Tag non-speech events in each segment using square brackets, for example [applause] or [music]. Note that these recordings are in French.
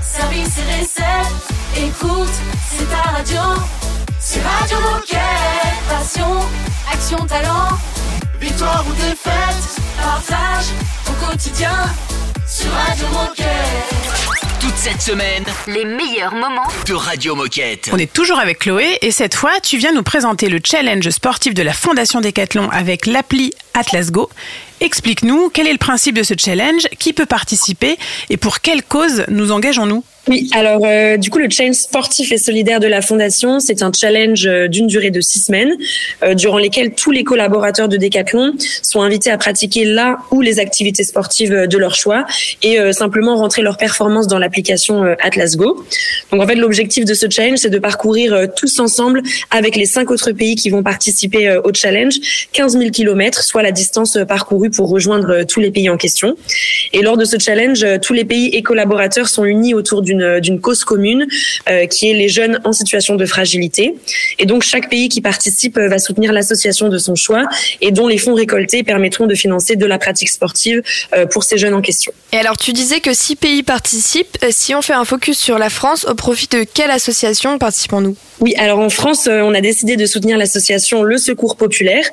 service et recettes. Écoute, c'est ta radio. C'est Radio Moquette. Passion, action, talent. Victoire ou défaite, partage au quotidien sur Radio Moquette. Toute cette semaine, Les meilleurs moments de Radio Moquette. On est toujours avec Chloé et cette fois, tu viens nous présenter le challenge sportif de la Fondation Decathlon avec l'appli Atlas Go. Explique-nous quel est le principe de ce challenge, qui peut participer et pour quelle cause nous engageons-nous? Oui, alors euh, du coup le challenge sportif et solidaire de la fondation, c'est un challenge euh, d'une durée de six semaines, euh, durant lesquelles tous les collaborateurs de Decathlon sont invités à pratiquer là ou les activités sportives de leur choix et simplement rentrer leur performance dans l'application Atlas Go. Donc en fait l'objectif de ce challenge, c'est de parcourir tous ensemble avec les cinq autres pays qui vont participer au challenge 15 000 kilomètres, soit la distance euh, pour rejoindre euh, tous les pays en question. Et lors de ce challenge, euh, tous les pays et collaborateurs sont unis autour d'une d'une cause commune, euh, qui est les jeunes en situation de fragilité. Et donc chaque pays qui participe euh, va soutenir l'association de son choix et dont les fonds récoltés permettront de financer de la pratique sportive euh, pour ces jeunes en question. Et alors, tu disais que six pays participent. Euh, Si on fait un focus sur la France, au profit de quelle association participons-nous? Oui, alors en France, euh, on a décidé de soutenir l'association Le Secours Populaire.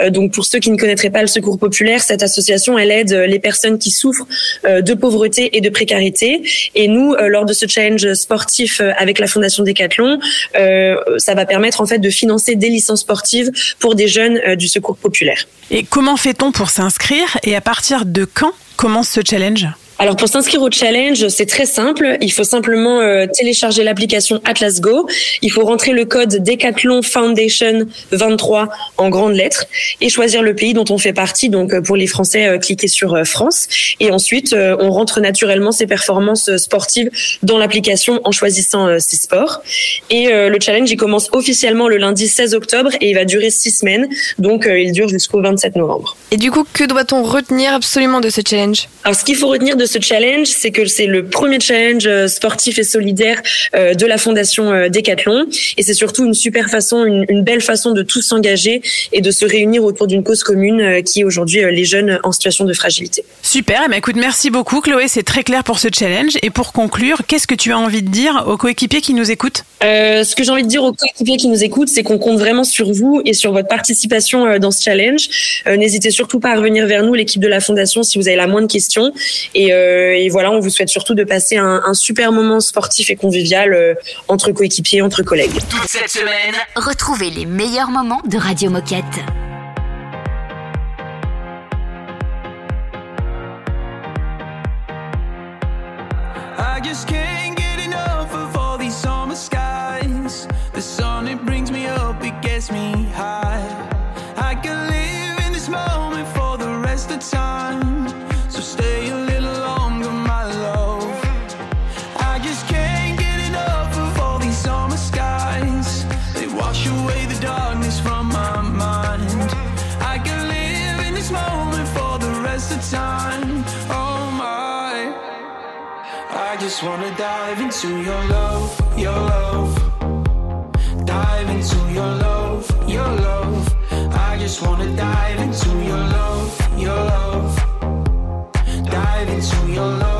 Euh, donc pour ceux qui ne connaîtraient pas le Secours Populaire, cette association, elle aide euh, les personnes qui souffrent euh, de pauvreté et de précarité. Et nous, euh, lors de ce challenge sportif avec la Fondation Decathlon, euh, ça va permettre en fait de financer des licences sportives pour des jeunes du Secours Populaire. Et comment fait-on pour s'inscrire et à partir de quand commence ce challenge? Alors pour s'inscrire au challenge, c'est très simple. Il faut simplement euh, télécharger l'application Atlas Go. Il faut rentrer le code Decathlon Foundation 23 en grandes lettres et choisir le pays dont on fait partie. Donc euh, pour les Français, euh, cliquez sur euh, France et ensuite on rentre naturellement ses performances sportives dans l'application en choisissant ses sports. Et le challenge il commence officiellement le lundi 16 octobre et il va durer six semaines. Donc il dure jusqu'au 27 novembre. Et du coup, que doit-on retenir absolument de ce challenge? Alors, ce qu'il faut retenir de ce challenge, c'est que c'est le premier challenge euh, sportif et solidaire euh, de la fondation euh, Decathlon, et c'est surtout une super façon, une, une belle façon de tous s'engager et de se réunir autour d'une cause commune qui est aujourd'hui les jeunes en situation de fragilité. Super, eh ben, écoute, merci beaucoup Chloé, c'est très clair pour ce challenge. Et pour conclure, qu'est-ce que tu as envie de dire aux coéquipiers qui nous écoutent? Euh, ce que j'ai envie de dire aux coéquipiers qui nous écoutent, c'est qu'on compte vraiment sur vous et sur votre participation dans ce challenge. Euh, N'hésitez surtout pas à revenir vers nous, l'équipe de la fondation, si vous avez la moindre question. Et, euh, et voilà, on vous souhaite surtout de passer un, un super moment sportif et convivial euh, entre coéquipiers, entre collègues. Toute cette semaine, Retrouvez les meilleurs moments de Radio Moquette. I just can't get enough of all these summer skies. The sun, it brings me up, it gets me high. I can live in this moment for the rest of time. Time. Oh my. I just wanna dive into your love, your love. Dive into your love, your love. I just wanna dive into your love, your love. Dive into your love,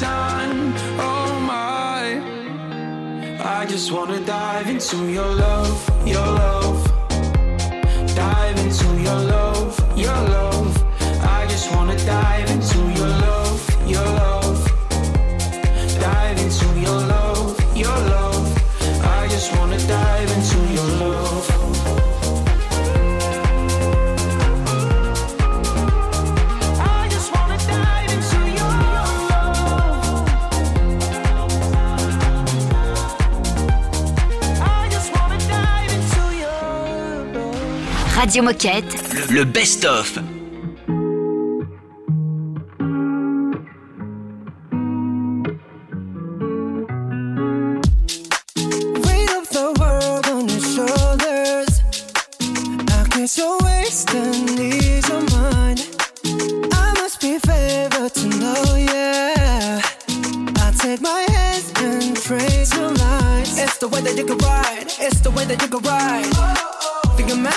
Time. Oh my. I just wanna dive into your love, your love. Dive into your love, your love. I just wanna dive and trace your lines. It's the way that you can ride. It's the way that you can ride.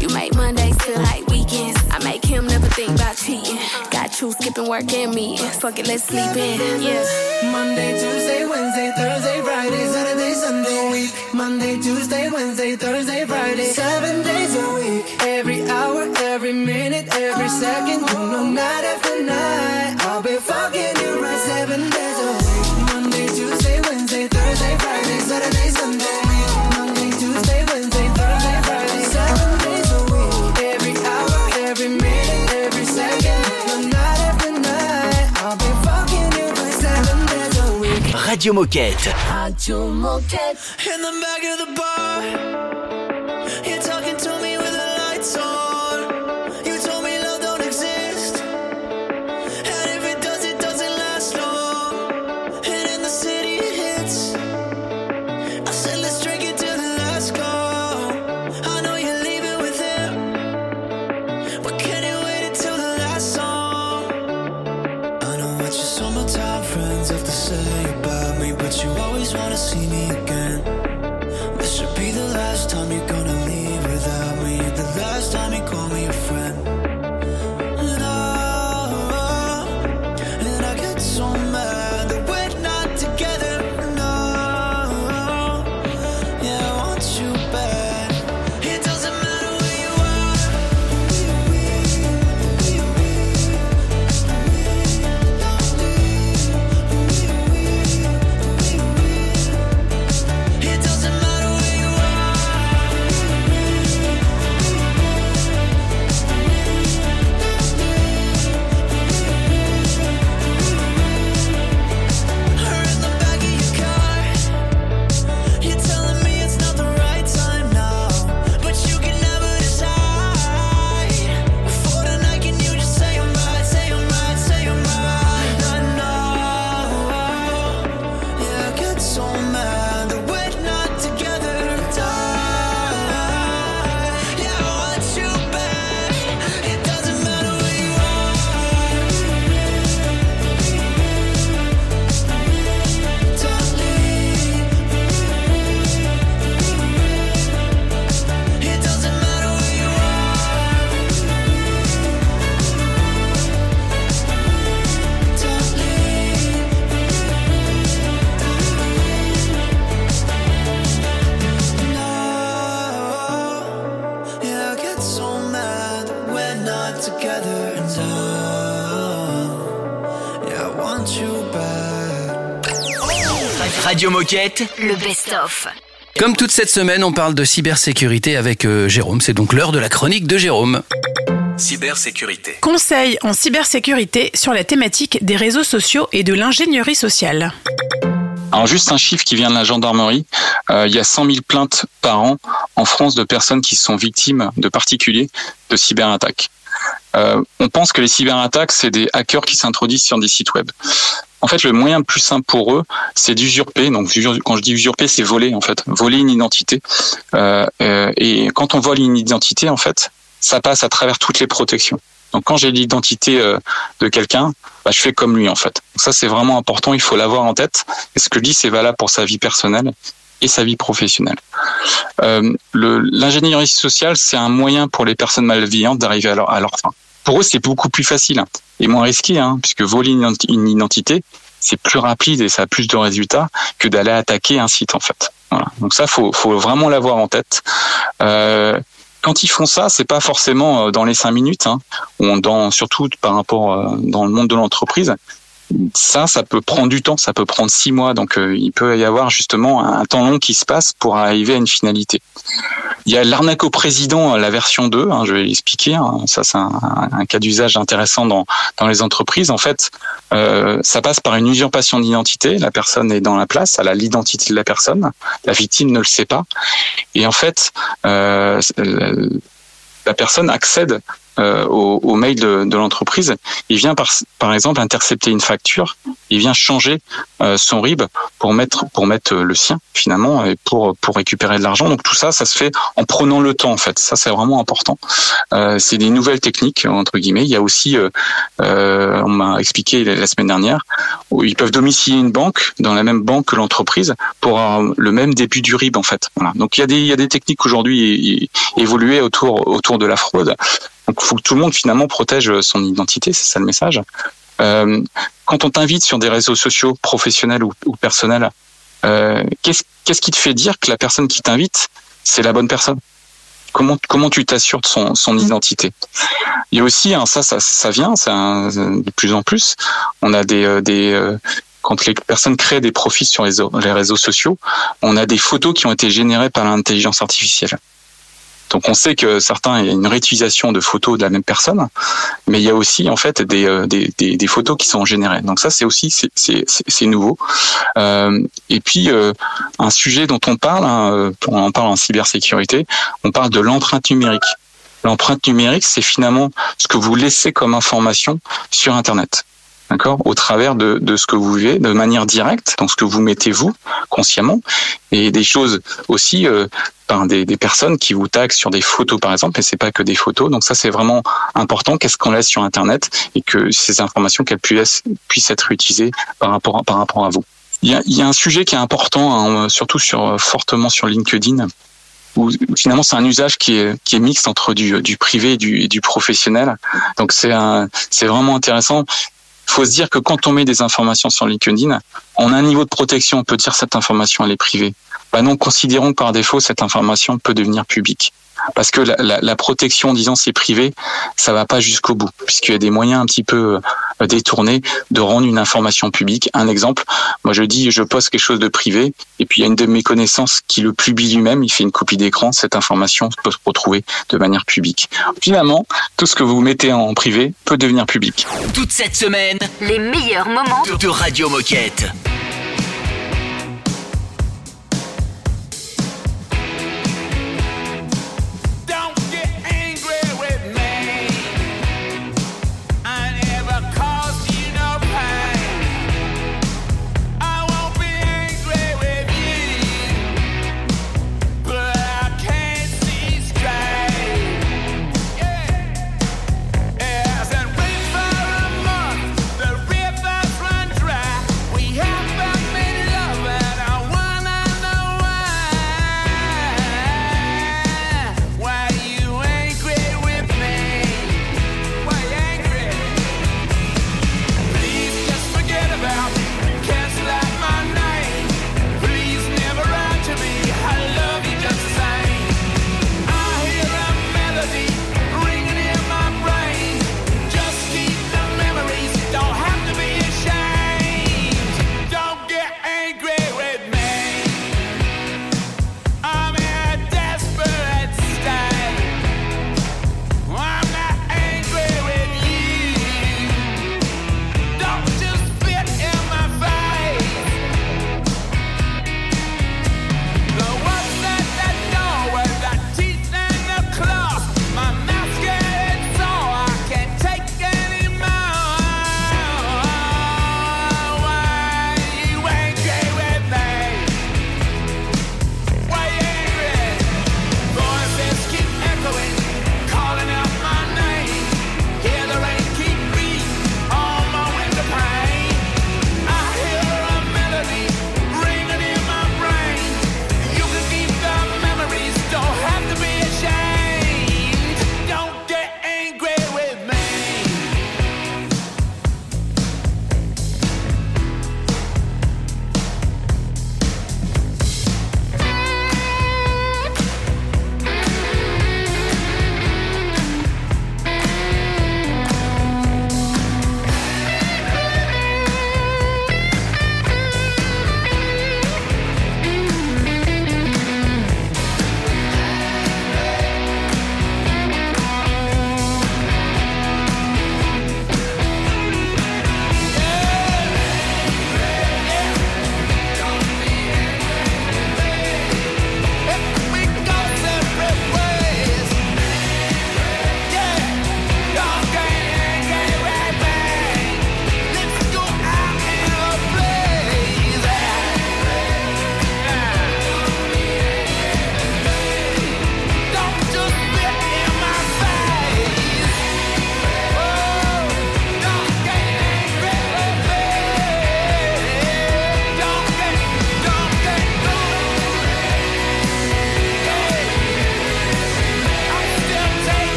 You make Mondays feel like weekends. I make him never think about cheating. Got you skipping work and me. Fuck it, let's sleep in. Yeah. Monday, Tuesday, Wednesday, Thursday, Friday, Saturday, Sunday, week. Monday, Tuesday, Wednesday, Thursday, Friday, seven days a week. Every hour, every minute, every second. You know, night after night, Radio Moquette. Radio Moquette. In the back of the bar, you're talking to me with the lights on. Moquette. Le best-of. Comme toute cette semaine, on parle de cybersécurité avec euh, Jérôme. C'est donc l'heure de la chronique de Jérôme. Cybersécurité. Conseil en cybersécurité sur la thématique des réseaux sociaux et de l'ingénierie sociale. Alors juste un chiffre qui vient de la gendarmerie, euh, il y a 100 000 plaintes par an en France de personnes qui sont victimes de particuliers de cyberattaques. Euh, on pense que les cyberattaques, c'est des hackers qui s'introduisent sur des sites web. En fait, le moyen le plus simple pour eux, c'est d'usurper. Donc, quand je dis usurper, c'est voler en fait, voler une identité. Euh, euh, et quand on vole une identité, en fait, ça passe à travers toutes les protections. Donc, quand j'ai l'identité euh, de quelqu'un, bah, je fais comme lui en fait. Ça, c'est vraiment important. Il faut l'avoir en tête. Et ce que je dis, c'est valable pour sa vie personnelle et sa vie professionnelle. L'ingénierie sociale, c'est un moyen pour les personnes malveillantes d'arriver à leur fin. Pour eux, c'est beaucoup plus facile et moins risqué, hein, puisque voler une identité, c'est plus rapide et ça a plus de résultats que d'aller attaquer un site en fait. Donc ça, faut, faut vraiment l'avoir en tête. Euh, quand ils font ça, c'est pas forcément euh, dans les cinq minutes, hein, surtout par rapport euh, dans le monde de l'entreprise ça, ça peut prendre du temps, ça peut prendre six mois. Donc, euh, il peut y avoir justement un, temps long qui se passe pour arriver à une finalité. Il y a l'arnaque au président, la version 2, hein, je vais l'expliquer. Hein. ça, c'est un, cas d'usage intéressant dans, dans les entreprises. En fait, euh, ça passe par une usurpation d'identité. La personne est dans la place, elle a l'identité de la personne. La victime ne le sait pas. Et en fait, euh, la personne accède euh, au, au, mail de, de l'entreprise, il vient par, par exemple intercepter une facture, il vient changer euh, son RIB pour mettre pour mettre le sien finalement et pour pour récupérer de l'argent. Donc tout ça, ça se fait en prenant le temps en fait. Ça c'est vraiment important. Euh, c'est des nouvelles techniques entre guillemets. Il y a aussi, euh, euh on m'a expliqué la semaine dernière, où ils peuvent domicilier une banque dans la même banque que l'entreprise pour le même début du RIB en fait. Voilà. Donc il y a des il y a des techniques aujourd'hui évoluées autour autour de la fraude. Donc, il faut que tout le monde finalement protège son identité, c'est ça le message. Euh, quand on t'invite sur des réseaux sociaux professionnels ou, ou personnels, euh, qu'est-ce qu'est-ce qui te fait dire que la personne qui t'invite, c'est la bonne personne? Comment comment tu t'assures de son, son mmh. identité? Il y a aussi hein, ça, ça ça vient, c'est de plus en plus. On a des euh, des euh, quand les personnes créent des profils sur les, les réseaux sociaux, on a des photos qui ont été générées par l'intelligence artificielle. Donc on sait que certains, il y a une réutilisation de photos de la même personne, mais il y a aussi en fait des, euh, des, photos qui sont générées. Donc ça c'est aussi c'est nouveau. Euh, et puis euh, un sujet dont on parle, hein, on parle en cybersécurité, on parle de l'empreinte numérique. L'empreinte numérique, c'est finalement ce que vous laissez comme information sur Internet d'accord, au travers de, de ce que vous vivez de manière directe, dans ce que vous mettez vous consciemment, et des choses aussi euh, par des, des, personnes qui vous taguent sur des photos par exemple, et c'est pas que des photos, donc ça c'est vraiment important. Qu'est-ce qu'on laisse sur Internet et que ces informations qu'elles puissent puissent être utilisées par rapport par rapport à vous. Il y a, il y a un sujet qui est important, hein, surtout sur fortement sur LinkedIn, où finalement c'est un usage qui est qui est mixte entre du, du privé et du, et du professionnel. Donc c'est c'est vraiment intéressant. Faut se dire que quand on met des informations sur LinkedIn, on a un niveau de protection, on peut dire cette information est privée. Bah non, considérons que par défaut cette information peut devenir publique parce que la, la, la protection, disant c'est privé, ça va pas jusqu'au bout, puisqu'il y a des moyens un petit peu euh, détournés de rendre une information publique. Un exemple, moi je dis, je poste quelque chose de privé, et puis il y a une de mes connaissances qui le publie lui-même, il fait une copie d'écran, cette information peut se retrouver de manière publique. Finalement, tout ce que vous mettez en privé peut devenir public. Toute cette semaine, les meilleurs moments de Radio Moquette.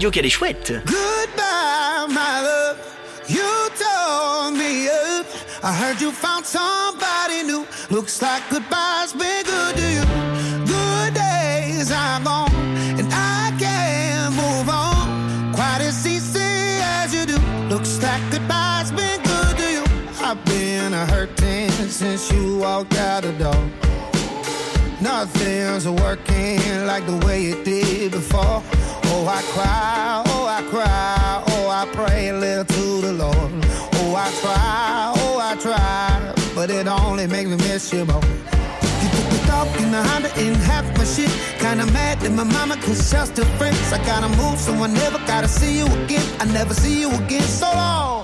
Radio qu'elle est chouette. Goodbye, my love. You told me up. I heard you found somebody new. Looks like goodbye's been good to you. Good days are gone, and I can't move on quite as easy as you do. Looks like goodbye's been good to you. I've been hurting since you walked out the door. Nothing's working like the way it did before. Oh, I cry, oh, I cry, oh, I pray a little to the Lord. Oh, I try, oh, I try, but it only makes me miss you more. You took the dog in the Honda in half my shit. Kinda mad that my mama cause y'all still friends. I gotta move, so I never gotta see you again. I never see you again, so long.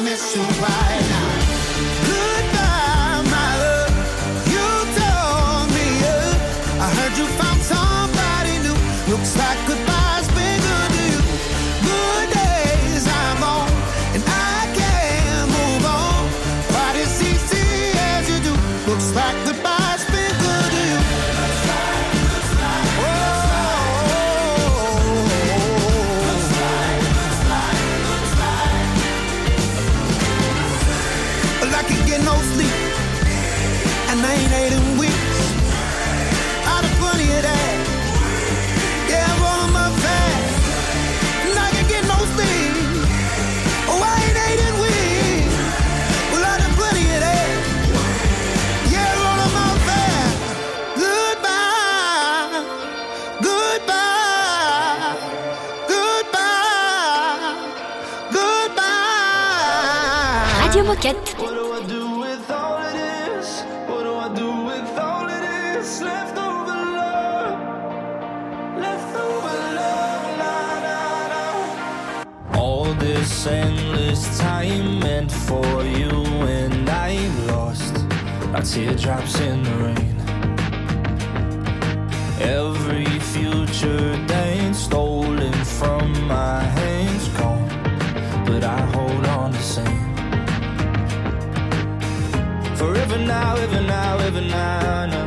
promise to ride. What do I do with all this? What do I do with all this? Love. Leftover love. Nah, nah, nah. All this endless time meant for you and I'm lost. Our teardrops in the rain. Every now, ever now, ever now, now.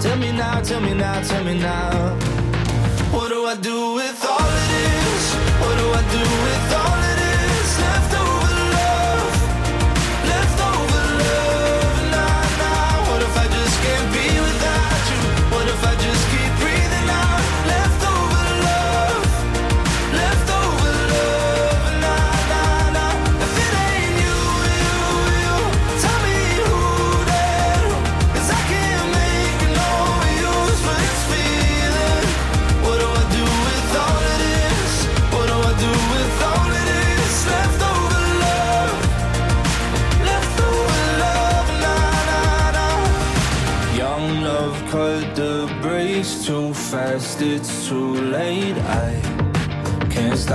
Tell me now, tell me now, tell me now. What do I do with all of this? What do I do with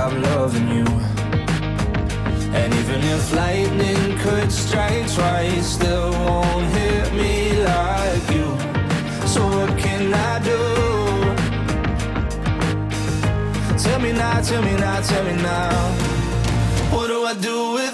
stop loving you. And even if lightning could strike twice, still won't hit me like you. So what can I do? Tell me now, tell me now, tell me now. What do I do with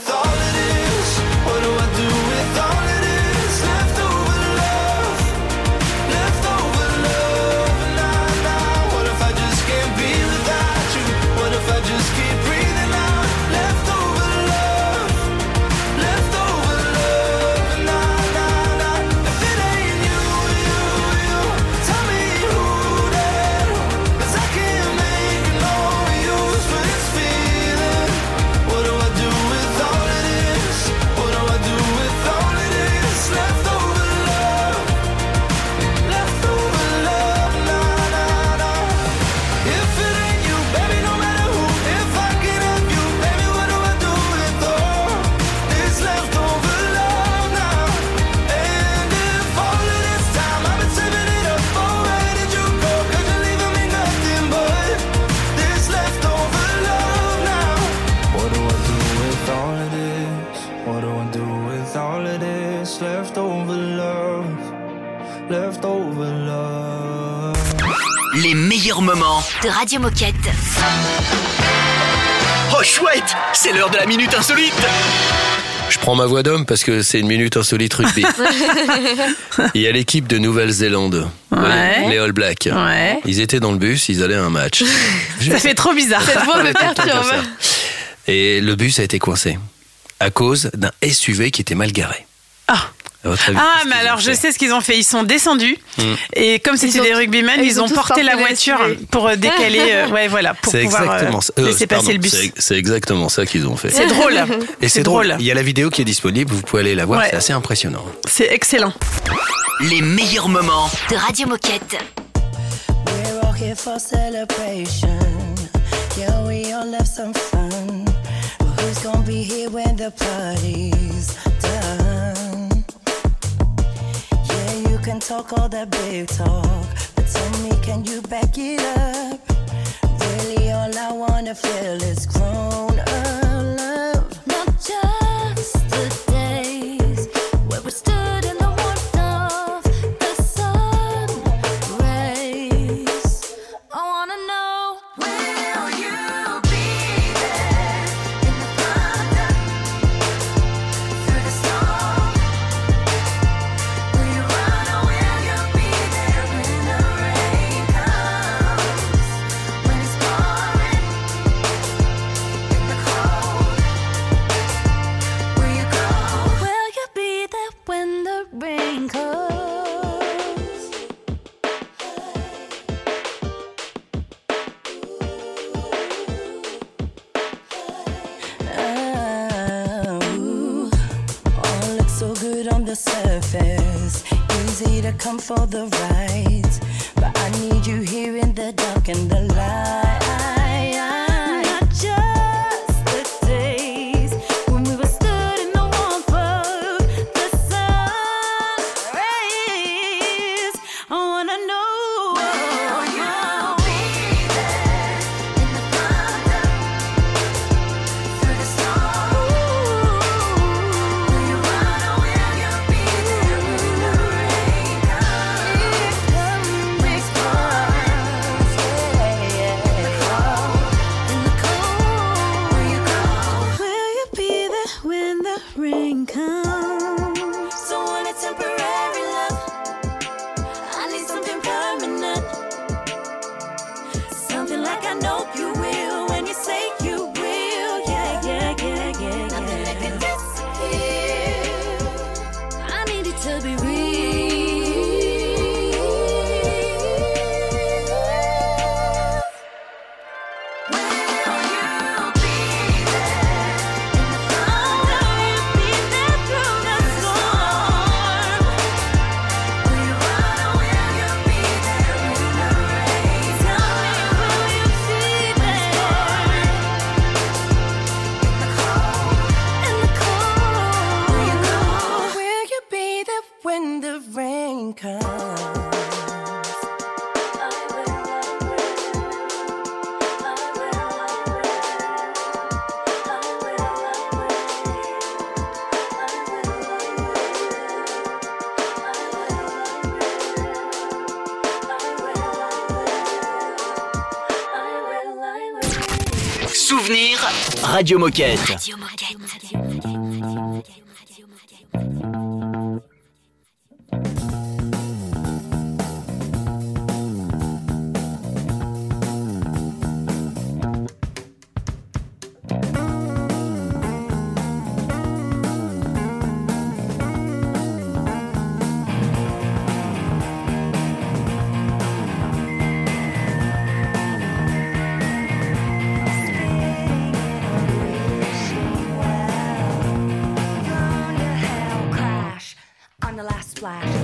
de Radio Moquette. Oh chouette, c'est l'heure de la minute insolite. Je prends ma voix d'homme parce que c'est une minute insolite rugby. [laughs] Il y a l'équipe de Nouvelle-Zélande, Ouais. les All Blacks. Ouais. Ils étaient dans le bus, ils allaient à un match. [laughs] Ça fait trop bizarre. Cette voix me perturbe. Et le bus a été coincé à cause d'un SUV qui était mal garé. Ah. Avis, Ah, mais alors je sais ce qu'ils ont fait. Ils sont descendus Mm. et comme c'était des rugbymen, ils ils ont porté la voiture pour euh, décaler. euh, [laughs] ouais, voilà, pour C'est pouvoir euh, exactement ça. Euh, laisser pardon, passer le bus. c'est- C'est exactement ça qu'ils ont fait. C'est drôle. [laughs] Et c'est drôle. Il y a la vidéo qui est disponible, vous pouvez aller la voir, Ouais. c'est assez impressionnant. C'est excellent. Les meilleurs moments. De Radio Moquette. We're Yeah, you can talk all that big talk. But tell me, can you back it up? Really, all I wanna feel is grown up love. Not just the days where we stood in the to come for the ride. But I need you here in the dark and the light. Radio Moquette. The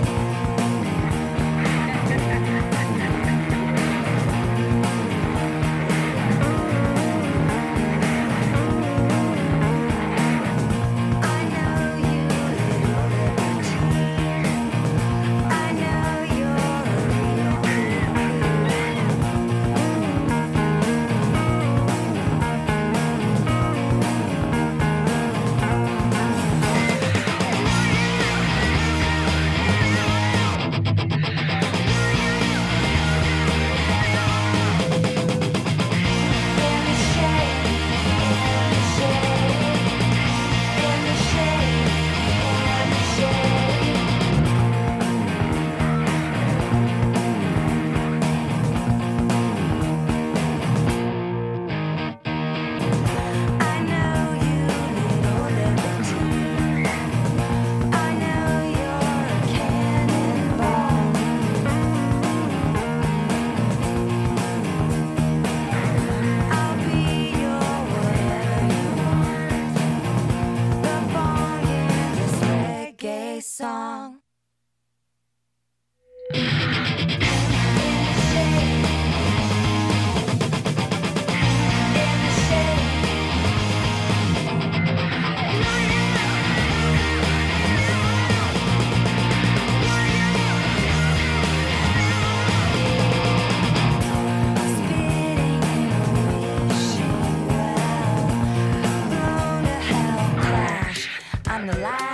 the light.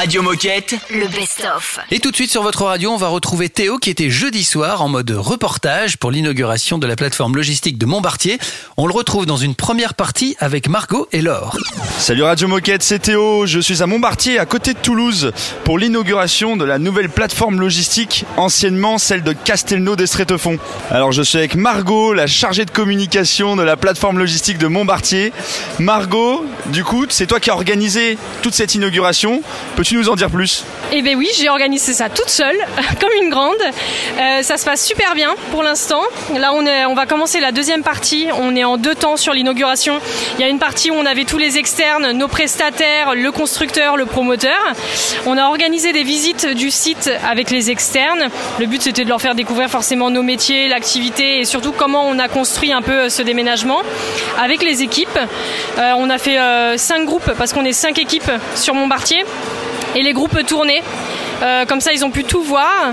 Radio Moquette. Le best-of. Et tout de suite sur votre radio, on va retrouver Théo qui était jeudi soir en mode reportage pour l'inauguration de la plateforme logistique de Montbartier. On le retrouve dans une première partie avec Margot et Laure. Salut Radio Moquette, c'est Théo. Je suis à Montbartier, à côté de Toulouse, pour l'inauguration de la nouvelle plateforme logistique, anciennement celle de Castelnau d'Estrétefond. Alors je suis avec Margot, la chargée de communication de la plateforme logistique de Montbartier. Margot, du coup, c'est toi qui as organisé toute cette inauguration. Peux-tu nous en dire plus Eh bien oui, j'ai organisé ça toute seule, [laughs] comme une grande. Euh, ça se passe super bien pour l'instant. Là, on, va commencer la deuxième partie. On est en deux temps sur l'inauguration. Il y a une partie où on avait tous les externes, nos prestataires, le constructeur, le promoteur. On a organisé des visites du site avec les externes. Le but, c'était de leur faire découvrir forcément nos métiers, l'activité et surtout comment on a construit un peu ce déménagement avec les équipes. Euh, on a fait euh, cinq groupes parce qu'on est cinq équipes sur Montbartier et les groupes tournaient. Euh, comme ça, ils ont pu tout voir.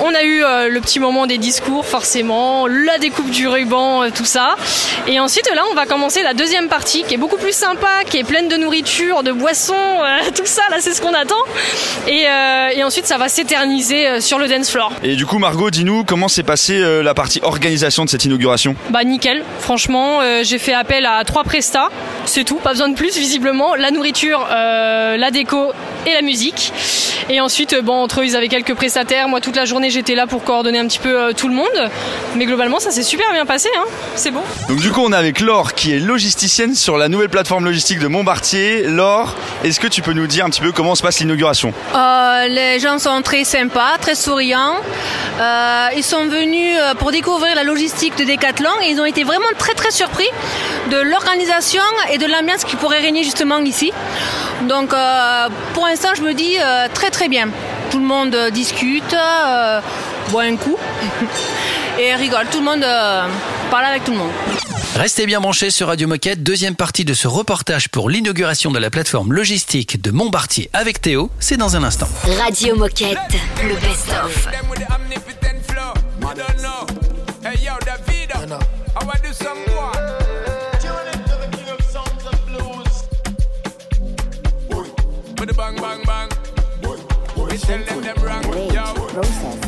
On a eu euh, le petit moment des discours, forcément, la découpe du ruban, euh, tout ça. Et ensuite, là, on va commencer la deuxième partie, qui est beaucoup plus sympa, qui est pleine de nourriture, de boissons, [laughs] tout ça. Là, c'est ce qu'on attend. Et, et ensuite, ça va s'éterniser sur le dance floor. Et du coup, Margot, dis-nous comment s'est passée la partie organisation de cette inauguration? Bah nickel, franchement, j'ai fait appel à trois prestats, c'est tout, pas besoin de plus visiblement. La nourriture, la déco et la musique. Et ensuite, bon, entre eux, ils avaient quelques prestataires. Moi, toute la journée, j'étais là pour coordonner un petit peu euh, tout le monde. Mais globalement, ça s'est super bien passé. Hein. C'est bon. Donc, du coup, on est avec Laure, qui est logisticienne sur la nouvelle plateforme logistique de Montbartier. Laure, est-ce que tu peux nous dire un petit peu comment se passe l'inauguration? Euh, les gens sont très sympas, très souriants. Euh, ils sont venus pour découvrir la logistique de Decathlon et ils ont été vraiment très très surpris de l'organisation et de l'ambiance qui pourrait régner justement ici. Donc pour l'instant, je me dis très très bien. Tout le monde euh, discute, euh, boit un coup [laughs] et rigole. Tout le monde euh, parle avec tout le monde. Restez bien branchés sur Radio Moquette, deuxième partie de ce reportage pour l'inauguration de la plateforme logistique de Montbartier avec Théo, c'est dans un instant. Radio Moquette, le best-of. Tell them them wrong. Yo. Process.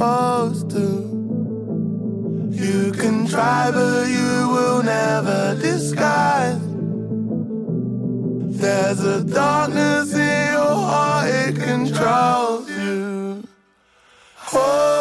Supposed to. You can try, but you will never disguise. There's a darkness in your heart, it controls you. All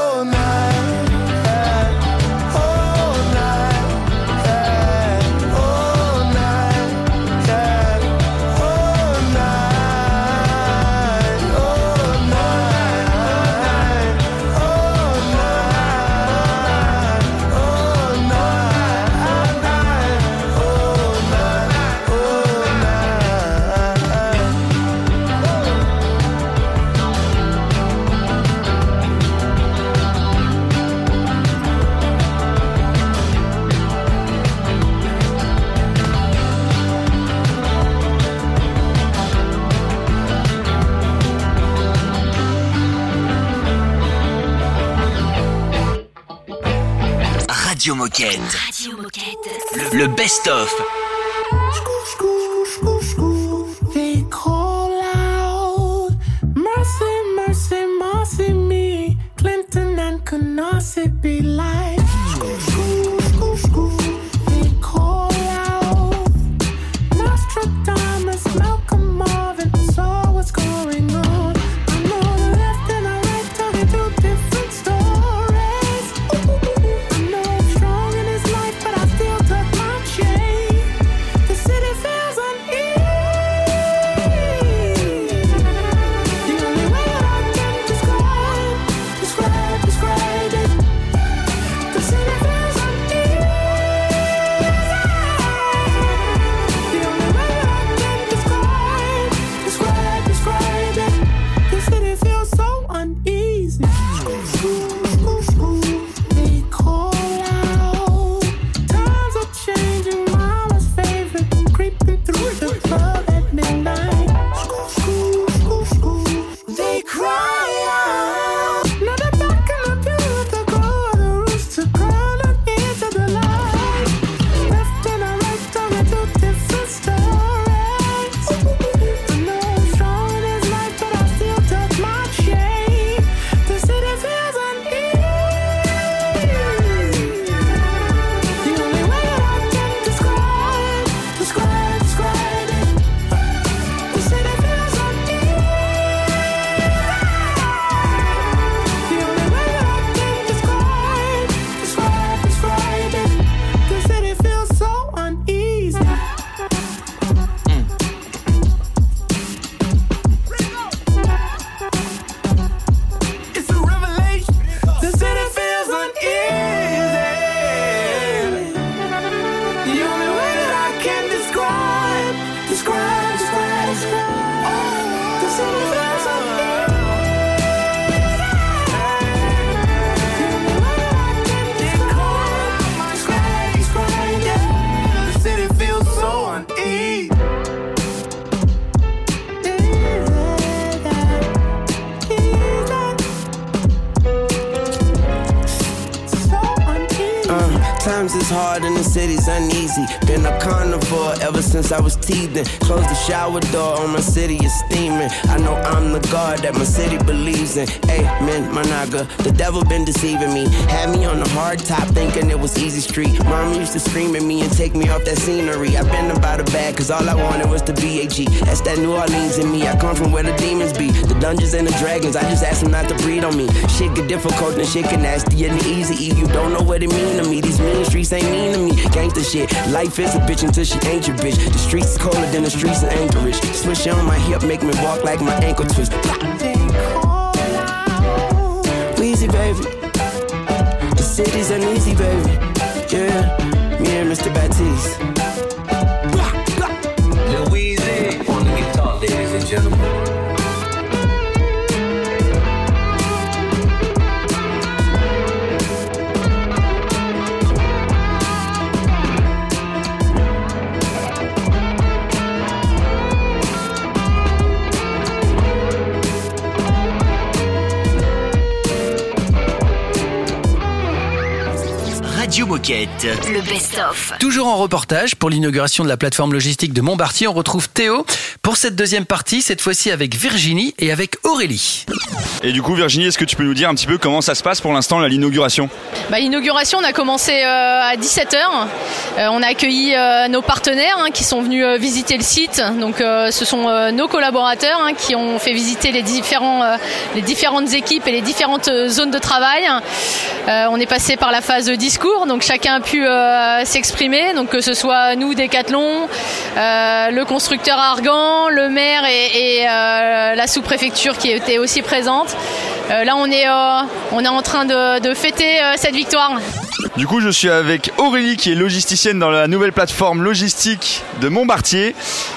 Radio Moquette. Radio Moquette. Le, le best-of. I was teething. Close the shower door on my city is steaming. I know I'm the God that my city believes in. Man, my naga, the devil been deceiving me. Had me on the hard top thinking it was easy street. Mom used to scream at me and take me off that scenery. I've been about a bag cause all I wanted was the BAG. That's that New Orleans in me. I come from where the demons be. The dungeons and the dragons. I just ask them not to breed on me. Shit get difficult and shit get nasty and easy. You don't know what it mean to me. These mean streets ain't mean to me. Gangsta shit. Life is a bitch until she ain't your bitch. The streets is colder than the streets of Anchorage. Swish on my hip, make me walk like my ankle twist. Weezy, baby. The city's uneasy, baby. Yeah, me and Mr. Baptiste. Moquette. Le best-of. Toujours en reportage pour l'inauguration de la plateforme logistique de Montbartier, on retrouve Théo pour cette deuxième partie, cette fois-ci avec Virginie et avec Aurélie. Et du coup, Virginie, est-ce que tu peux nous dire un petit peu comment ça se passe pour l'instant, là, l'inauguration? Bah, L'inauguration, on a commencé euh, à 17h. on a accueilli euh, nos partenaires hein, qui sont venus euh, visiter le site. Donc, euh, ce sont euh, nos collaborateurs hein, qui ont fait visiter les, différents, euh, les différentes équipes et les différentes euh, zones de travail. Euh, on est passé par la phase de discours, donc chacun a pu euh, s'exprimer. Donc, que ce soit nous, Decathlon, euh, le constructeur Argan, le maire et, euh, la sous-préfecture qui était aussi présente. Euh, là, on est, euh, on est en train de, de fêter cette victoire. Du coup, je suis avec Aurélie qui est logisticienne dans la nouvelle plateforme logistique de Montbartier.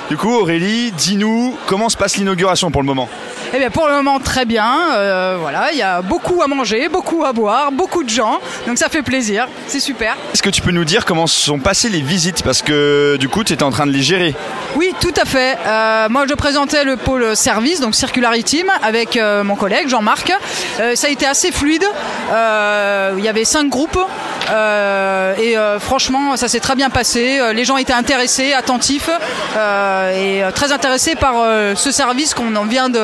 Du coup, Aurélie, dis-nous comment se passe l'inauguration pour le moment? Eh bien, pour le moment, très bien. Euh, voilà, il y a beaucoup à manger, beaucoup à boire, beaucoup de gens. Donc ça fait plaisir. C'est super. Est-ce que tu peux nous dire comment se sont passées les visites? Parce que du coup, tu étais en train de les gérer. Oui, tout à fait. Euh, moi, je présentais le pôle service, donc Circularity Team, avec euh, mon collègue Jean-Marc. Ça a été assez fluide. Il y avait cinq groupes. Euh, et euh, franchement, ça s'est très bien passé. Euh, Les gens étaient intéressés, attentifs euh, et très intéressés par euh, ce service qu'on en vient de,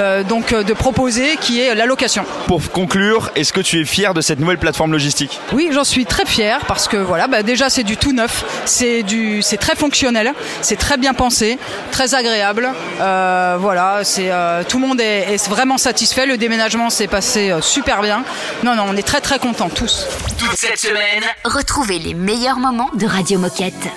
euh, donc, de proposer, qui est l'allocation. Pour conclure, est-ce que tu es fier de cette nouvelle plateforme logistique? Oui, j'en suis très fière parce que voilà, bah, déjà c'est du tout neuf, c'est du, c'est très fonctionnel, c'est très bien pensé, très agréable. Euh, voilà, c'est euh, tout le monde est, est vraiment satisfait. Le déménagement s'est passé euh, super bien. Non, non, on est très très contents tous. Toute cette semaine, Retrouvez les meilleurs moments de Radio Moquette.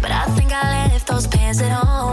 But I think I left those pants at home.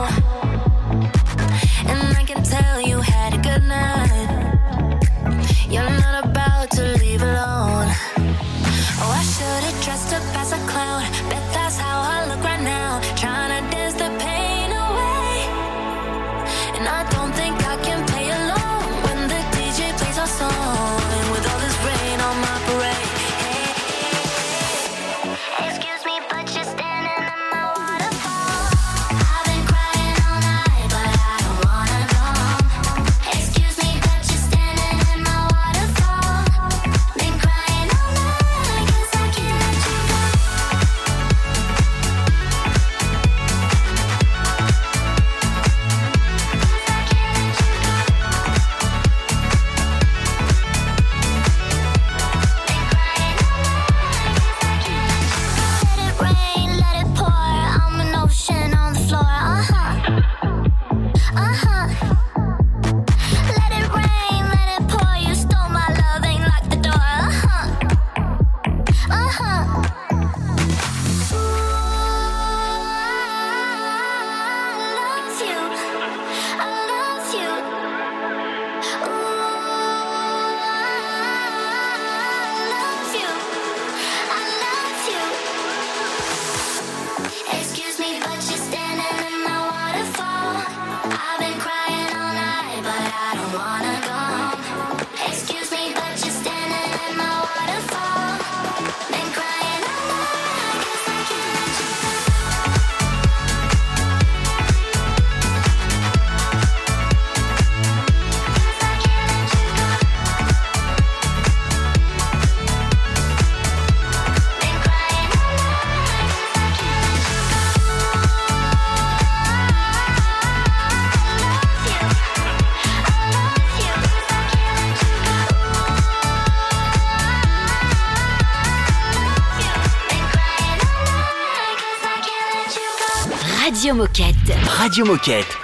Radio Moquette. Radio Moquette.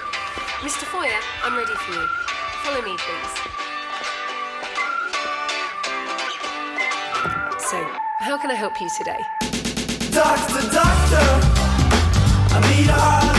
Mr. Foyer, I'm ready for you. Follow me, please. So, how can I help you today? Doctor, doctor, I need a holiday.